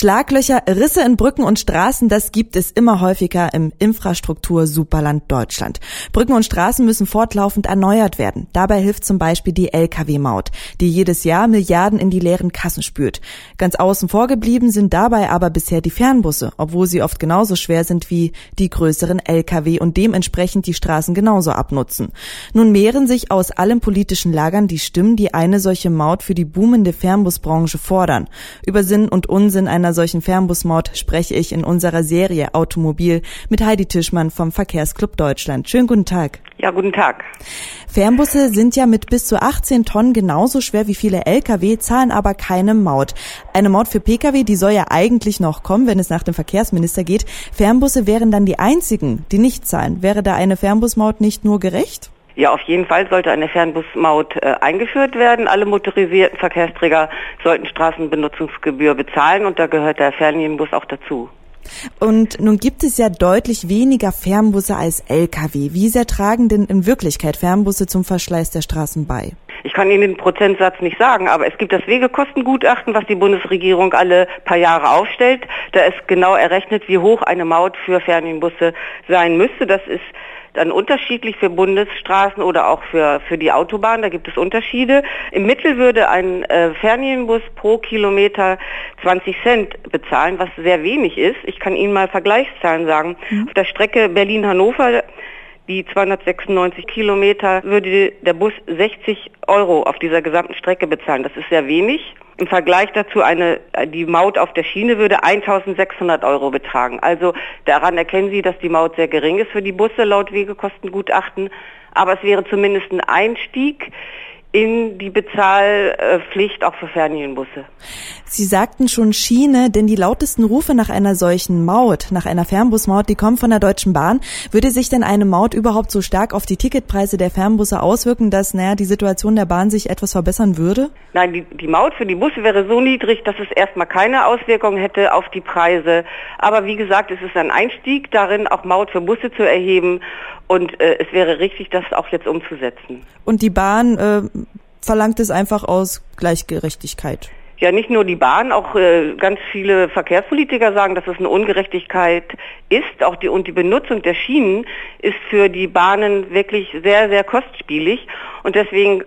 Schlaglöcher, Risse in Brücken und Straßen, das gibt es immer häufiger im Infrastruktur-Superland Deutschland. Brücken und Straßen müssen fortlaufend erneuert werden. Dabei hilft zum Beispiel die Lkw-Maut, die jedes Jahr Milliarden in die leeren Kassen spürt. Ganz außen vor geblieben sind dabei aber bisher die Fernbusse, obwohl sie oft genauso schwer sind wie die größeren Lkw und dementsprechend die Straßen genauso abnutzen. Nun mehren sich aus allen politischen Lagern die Stimmen, die eine solche Maut für die boomende Fernbusbranche fordern. Über Sinn und Unsinn einer einer solchen Fernbusmaut spreche ich in unserer Serie Automobil mit Heidi Tischmann vom Verkehrsclub Deutschland. Schönen guten Tag. Ja, guten Tag. Fernbusse sind ja mit bis zu 18 Tonnen genauso schwer wie viele Lkw, zahlen aber keine Maut. Eine Maut für Pkw, die soll ja eigentlich noch kommen, wenn es nach dem Verkehrsminister geht. Fernbusse wären dann die einzigen, die nicht zahlen. Wäre da eine Fernbusmaut nicht nur gerecht? Ja, auf jeden Fall sollte eine Fernbusmaut äh, eingeführt werden. Alle motorisierten Verkehrsträger sollten Straßenbenutzungsgebühr bezahlen und da gehört der Fernlinienbus auch dazu. Und nun gibt es ja deutlich weniger Fernbusse als Lkw. Wie sehr tragen denn in Wirklichkeit Fernbusse zum Verschleiß der Straßen bei? Ich kann Ihnen den Prozentsatz nicht sagen, aber es gibt das Wegekostengutachten, was die Bundesregierung alle paar Jahre aufstellt. Da ist genau errechnet, wie hoch eine Maut für Fernlinienbusse sein müsste. Das ist dann unterschiedlich für Bundesstraßen oder auch für, für die Autobahn. Da gibt es Unterschiede. Im Mittel würde ein äh, Fernlinienbus pro Kilometer 20 Cent bezahlen, was sehr wenig ist. Ich kann Ihnen mal Vergleichszahlen sagen. Mhm. Auf der Strecke Berlin-Hannover die 296 Kilometer würde der Bus 60 Euro auf dieser gesamten Strecke bezahlen. Das ist sehr wenig. Im Vergleich dazu eine, die Maut auf der Schiene würde 1600 Euro betragen. Also daran erkennen Sie, dass die Maut sehr gering ist für die Busse laut Wegekostengutachten. Aber es wäre zumindest ein Einstieg in die Bezahlpflicht auch für Fernlinienbusse. Sie sagten schon Schiene, denn die lautesten Rufe nach einer solchen Maut, nach einer Fernbusmaut, die kommen von der Deutschen Bahn. Würde sich denn eine Maut überhaupt so stark auf die Ticketpreise der Fernbusse auswirken, dass naja, die Situation der Bahn sich etwas verbessern würde? Nein, die, die Maut für die Busse wäre so niedrig, dass es erstmal keine Auswirkungen hätte auf die Preise. Aber wie gesagt, es ist ein Einstieg darin, auch Maut für Busse zu erheben. Und äh, es wäre richtig, das auch jetzt umzusetzen. Und die Bahn äh, verlangt es einfach aus Gleichgerechtigkeit. Ja, nicht nur die Bahn, auch äh, ganz viele Verkehrspolitiker sagen, dass es eine Ungerechtigkeit ist. Auch die und die Benutzung der Schienen ist für die Bahnen wirklich sehr, sehr kostspielig. Und deswegen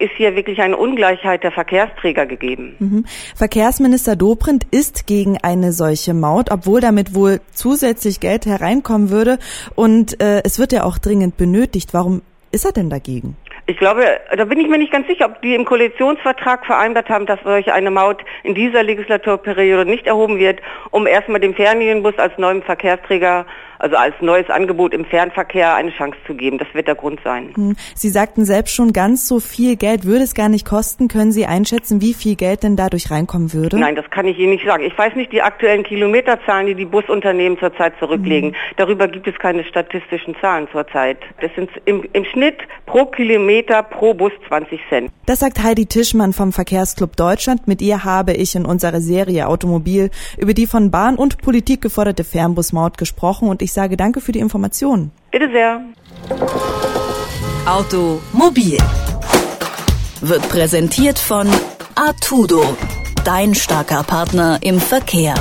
ist hier wirklich eine Ungleichheit der Verkehrsträger gegeben. Mhm. Verkehrsminister Dobrindt ist gegen eine solche Maut, obwohl damit wohl zusätzlich Geld hereinkommen würde. Und äh, es wird ja auch dringend benötigt. Warum ist er denn dagegen? Ich glaube, da bin ich mir nicht ganz sicher, ob die im Koalitionsvertrag vereinbart haben, dass solch eine Maut in dieser Legislaturperiode nicht erhoben wird, um erstmal dem Fernlinienbus als neuem Verkehrsträger also als neues Angebot im Fernverkehr eine Chance zu geben. Das wird der Grund sein. Hm. Sie sagten selbst schon, ganz so viel Geld würde es gar nicht kosten. Können Sie einschätzen, wie viel Geld denn dadurch reinkommen würde? Nein, das kann ich Ihnen nicht sagen. Ich weiß nicht die aktuellen Kilometerzahlen, die die Busunternehmen zurzeit zurücklegen. Mhm. Darüber gibt es keine statistischen Zahlen zurzeit. Das sind im, im Schnitt pro Kilometer pro Bus 20 Cent. Das sagt Heidi Tischmann vom Verkehrsclub Deutschland. Mit ihr habe ich in unserer Serie Automobil über die von Bahn und Politik geforderte Fernbusmaut gesprochen und ich ich sage danke für die Informationen. Bitte sehr. Automobil wird präsentiert von Artudo, dein starker Partner im Verkehr.